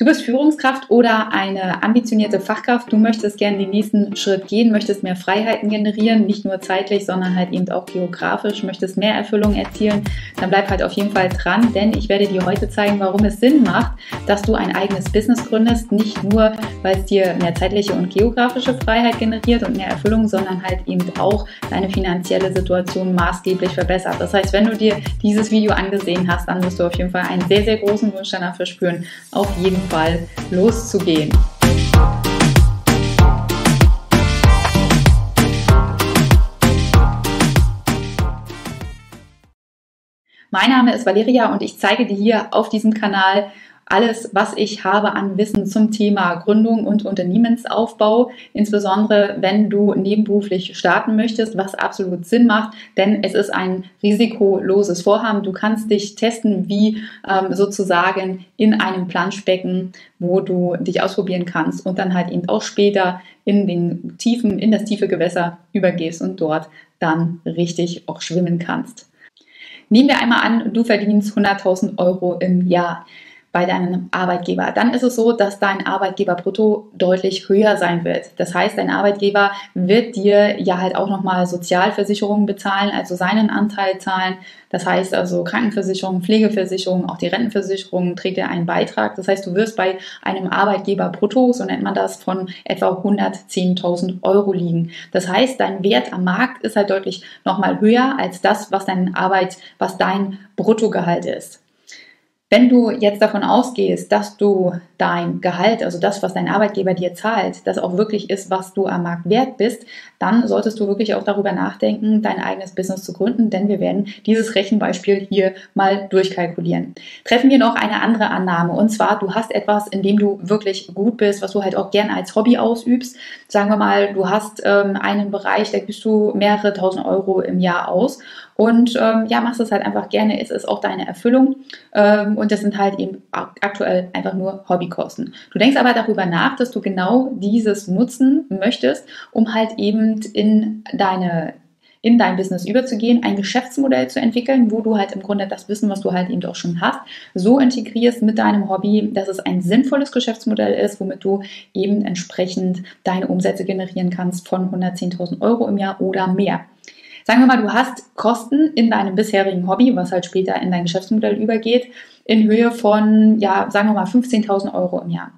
Du bist Führungskraft oder eine ambitionierte Fachkraft. Du möchtest gerne den nächsten Schritt gehen, möchtest mehr Freiheiten generieren, nicht nur zeitlich, sondern halt eben auch geografisch, möchtest mehr Erfüllung erzielen. Dann bleib halt auf jeden Fall dran, denn ich werde dir heute zeigen, warum es Sinn macht, dass du ein eigenes Business gründest. Nicht nur, weil es dir mehr zeitliche und geografische Freiheit generiert und mehr Erfüllung, sondern halt eben auch deine finanzielle Situation maßgeblich verbessert. Das heißt, wenn du dir dieses Video angesehen hast, dann wirst du auf jeden Fall einen sehr, sehr großen Wunsch danach verspüren, auf jeden Fall loszugehen. Mein Name ist Valeria und ich zeige dir hier auf diesem Kanal alles, was ich habe an Wissen zum Thema Gründung und Unternehmensaufbau, insbesondere wenn du nebenberuflich starten möchtest, was absolut Sinn macht, denn es ist ein risikoloses Vorhaben. Du kannst dich testen wie ähm, sozusagen in einem Planschbecken, wo du dich ausprobieren kannst und dann halt eben auch später in den tiefen, in das tiefe Gewässer übergehst und dort dann richtig auch schwimmen kannst. Nehmen wir einmal an, du verdienst 100.000 Euro im Jahr bei deinem Arbeitgeber, dann ist es so, dass dein Arbeitgeber brutto deutlich höher sein wird. Das heißt, dein Arbeitgeber wird dir ja halt auch nochmal Sozialversicherungen bezahlen, also seinen Anteil zahlen. Das heißt also Krankenversicherung, Pflegeversicherung, auch die Rentenversicherung trägt er einen Beitrag. Das heißt, du wirst bei einem Arbeitgeber brutto, so nennt man das, von etwa 110.000 Euro liegen. Das heißt, dein Wert am Markt ist halt deutlich nochmal höher als das, was dein Arbeit, was dein Bruttogehalt ist. Wenn du jetzt davon ausgehst, dass du dein Gehalt, also das, was dein Arbeitgeber dir zahlt, das auch wirklich ist, was du am Markt wert bist, dann solltest du wirklich auch darüber nachdenken, dein eigenes Business zu gründen, denn wir werden dieses Rechenbeispiel hier mal durchkalkulieren. Treffen wir noch eine andere Annahme und zwar, du hast etwas, in dem du wirklich gut bist, was du halt auch gern als Hobby ausübst. Sagen wir mal, du hast ähm, einen Bereich, da gibst du mehrere tausend Euro im Jahr aus und ähm, ja, machst es halt einfach gerne. Es ist auch deine Erfüllung. Ähm, und das sind halt eben aktuell einfach nur Hobbykosten. Du denkst aber darüber nach, dass du genau dieses nutzen möchtest, um halt eben in deine in dein Business überzugehen, ein Geschäftsmodell zu entwickeln, wo du halt im Grunde das Wissen, was du halt eben auch schon hast, so integrierst mit deinem Hobby, dass es ein sinnvolles Geschäftsmodell ist, womit du eben entsprechend deine Umsätze generieren kannst von 110.000 Euro im Jahr oder mehr. Sagen wir mal, du hast Kosten in deinem bisherigen Hobby, was halt später in dein Geschäftsmodell übergeht, in Höhe von, ja, sagen wir mal 15.000 Euro im Jahr.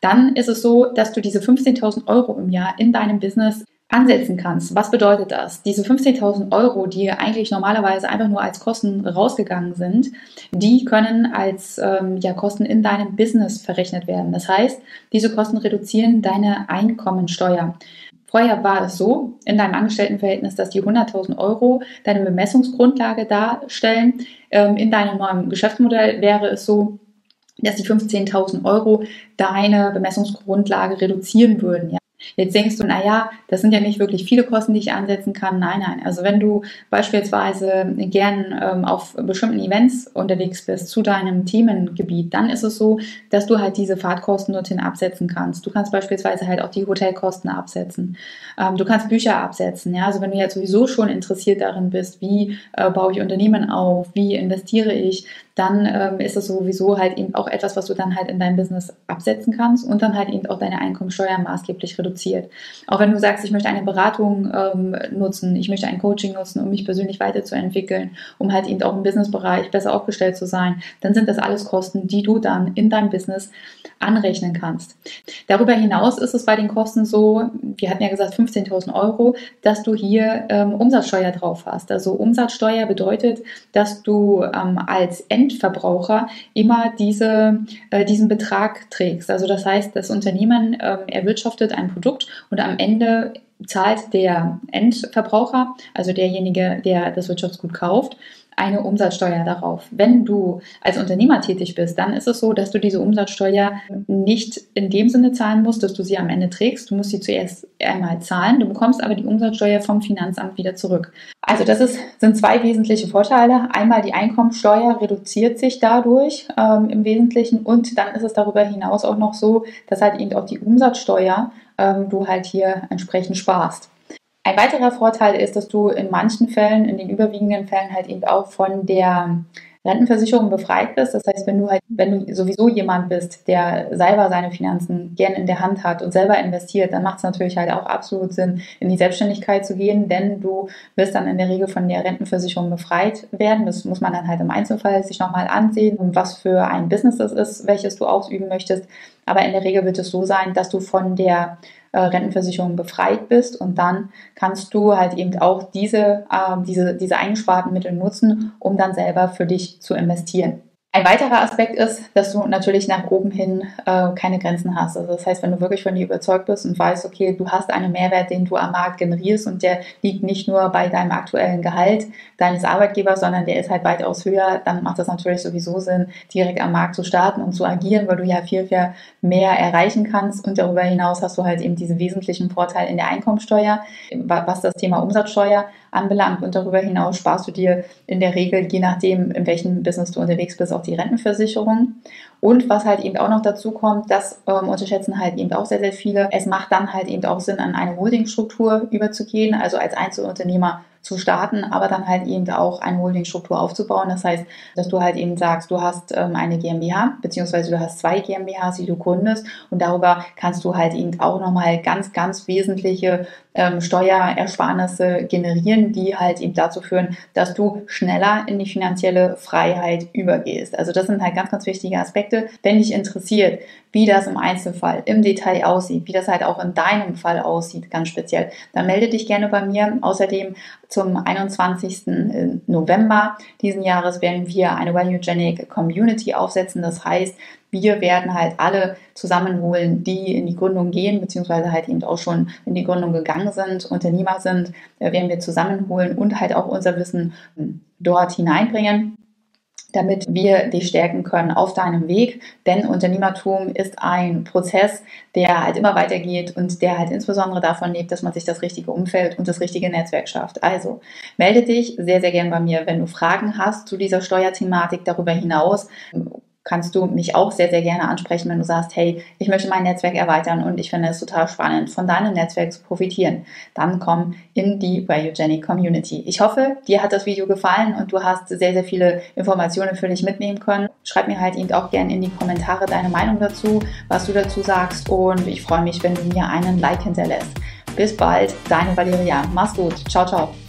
Dann ist es so, dass du diese 15.000 Euro im Jahr in deinem Business ansetzen kannst. Was bedeutet das? Diese 15.000 Euro, die eigentlich normalerweise einfach nur als Kosten rausgegangen sind, die können als ähm, ja, Kosten in deinem Business verrechnet werden. Das heißt, diese Kosten reduzieren deine Einkommensteuer. Vorher war es so in deinem Angestelltenverhältnis, dass die 100.000 Euro deine Bemessungsgrundlage darstellen. Ähm, in deinem neuen Geschäftsmodell wäre es so, dass die 15.000 Euro deine Bemessungsgrundlage reduzieren würden. Ja? Jetzt denkst du, naja, das sind ja nicht wirklich viele Kosten, die ich ansetzen kann. Nein, nein. Also wenn du beispielsweise gern ähm, auf bestimmten Events unterwegs bist zu deinem Themengebiet, dann ist es so, dass du halt diese Fahrtkosten dorthin absetzen kannst. Du kannst beispielsweise halt auch die Hotelkosten absetzen. Ähm, du kannst Bücher absetzen. Ja, also wenn du jetzt sowieso schon interessiert darin bist, wie äh, baue ich Unternehmen auf, wie investiere ich, dann ähm, ist es sowieso halt eben auch etwas, was du dann halt in deinem Business absetzen kannst und dann halt eben auch deine Einkommensteuer maßgeblich reduziert. Auch wenn du sagst, ich möchte eine Beratung ähm, nutzen, ich möchte ein Coaching nutzen, um mich persönlich weiterzuentwickeln, um halt eben auch im Businessbereich besser aufgestellt zu sein, dann sind das alles Kosten, die du dann in deinem Business anrechnen kannst. Darüber hinaus ist es bei den Kosten so, wir hatten ja gesagt 15.000 Euro, dass du hier ähm, Umsatzsteuer drauf hast. Also Umsatzsteuer bedeutet, dass du ähm, als End Endverbraucher immer diese, äh, diesen Betrag trägst. Also das heißt, das Unternehmen äh, erwirtschaftet ein Produkt und am Ende zahlt der Endverbraucher, also derjenige, der das Wirtschaftsgut kauft, eine Umsatzsteuer darauf. Wenn du als Unternehmer tätig bist, dann ist es so, dass du diese Umsatzsteuer nicht in dem Sinne zahlen musst, dass du sie am Ende trägst. Du musst sie zuerst einmal zahlen, du bekommst aber die Umsatzsteuer vom Finanzamt wieder zurück. Also das ist, sind zwei wesentliche Vorteile. Einmal die Einkommensteuer reduziert sich dadurch ähm, im Wesentlichen und dann ist es darüber hinaus auch noch so, dass halt eben auch die Umsatzsteuer ähm, du halt hier entsprechend sparst. Ein weiterer Vorteil ist, dass du in manchen Fällen, in den überwiegenden Fällen halt eben auch von der Rentenversicherung befreit bist. Das heißt, wenn du halt, wenn du sowieso jemand bist, der selber seine Finanzen gern in der Hand hat und selber investiert, dann macht es natürlich halt auch absolut Sinn, in die Selbstständigkeit zu gehen, denn du wirst dann in der Regel von der Rentenversicherung befreit werden. Das muss man dann halt im Einzelfall sich nochmal ansehen, was für ein Business es ist, welches du ausüben möchtest. Aber in der Regel wird es so sein, dass du von der äh, Rentenversicherung befreit bist und dann kannst du halt eben auch diese, äh, diese, diese eingesparten Mittel nutzen, um dann selber für dich zu investieren. Ein weiterer Aspekt ist, dass du natürlich nach oben hin äh, keine Grenzen hast. Also das heißt, wenn du wirklich von dir überzeugt bist und weißt, okay, du hast einen Mehrwert, den du am Markt generierst und der liegt nicht nur bei deinem aktuellen Gehalt deines Arbeitgebers, sondern der ist halt weitaus höher, dann macht das natürlich sowieso Sinn, direkt am Markt zu starten und zu agieren, weil du ja viel, viel mehr erreichen kannst. Und darüber hinaus hast du halt eben diese wesentlichen Vorteile in der Einkommensteuer, was das Thema Umsatzsteuer anbelangt. Und darüber hinaus sparst du dir in der Regel, je nachdem, in welchem Business du unterwegs bist, auch die Rentenversicherung. Und was halt eben auch noch dazu kommt, das ähm, unterschätzen halt eben auch sehr, sehr viele. Es macht dann halt eben auch Sinn, an eine Holdingstruktur überzugehen, also als Einzelunternehmer zu starten, aber dann halt eben auch eine Holdingstruktur aufzubauen. Das heißt, dass du halt eben sagst, du hast ähm, eine GmbH, beziehungsweise du hast zwei GmbHs, die du gründest und darüber kannst du halt eben auch nochmal ganz, ganz wesentliche ähm, Steuerersparnisse generieren, die halt eben dazu führen, dass du schneller in die finanzielle Freiheit übergehst. Also das sind halt ganz, ganz wichtige Aspekte. Wenn dich interessiert, wie das im Einzelfall im Detail aussieht, wie das halt auch in deinem Fall aussieht, ganz speziell, dann melde dich gerne bei mir. Außerdem zum 21. Äh, November diesen Jahres werden wir eine Valuegenic Community aufsetzen. Das heißt, wir werden halt alle zusammenholen, die in die Gründung gehen, beziehungsweise halt eben auch schon in die Gründung gegangen sind, Unternehmer sind, äh, werden wir zusammenholen und halt auch unser Wissen dort hineinbringen damit wir dich stärken können auf deinem Weg. Denn Unternehmertum ist ein Prozess, der halt immer weitergeht und der halt insbesondere davon lebt, dass man sich das richtige Umfeld und das richtige Netzwerk schafft. Also melde dich sehr, sehr gern bei mir, wenn du Fragen hast zu dieser Steuerthematik darüber hinaus kannst du mich auch sehr, sehr gerne ansprechen, wenn du sagst, hey, ich möchte mein Netzwerk erweitern und ich finde es total spannend, von deinem Netzwerk zu profitieren. Dann komm in die Biogenic Community. Ich hoffe, dir hat das Video gefallen und du hast sehr, sehr viele Informationen für dich mitnehmen können. Schreib mir halt eben auch gerne in die Kommentare deine Meinung dazu, was du dazu sagst und ich freue mich, wenn du mir einen Like hinterlässt. Bis bald, deine Valeria. Mach's gut. Ciao, ciao.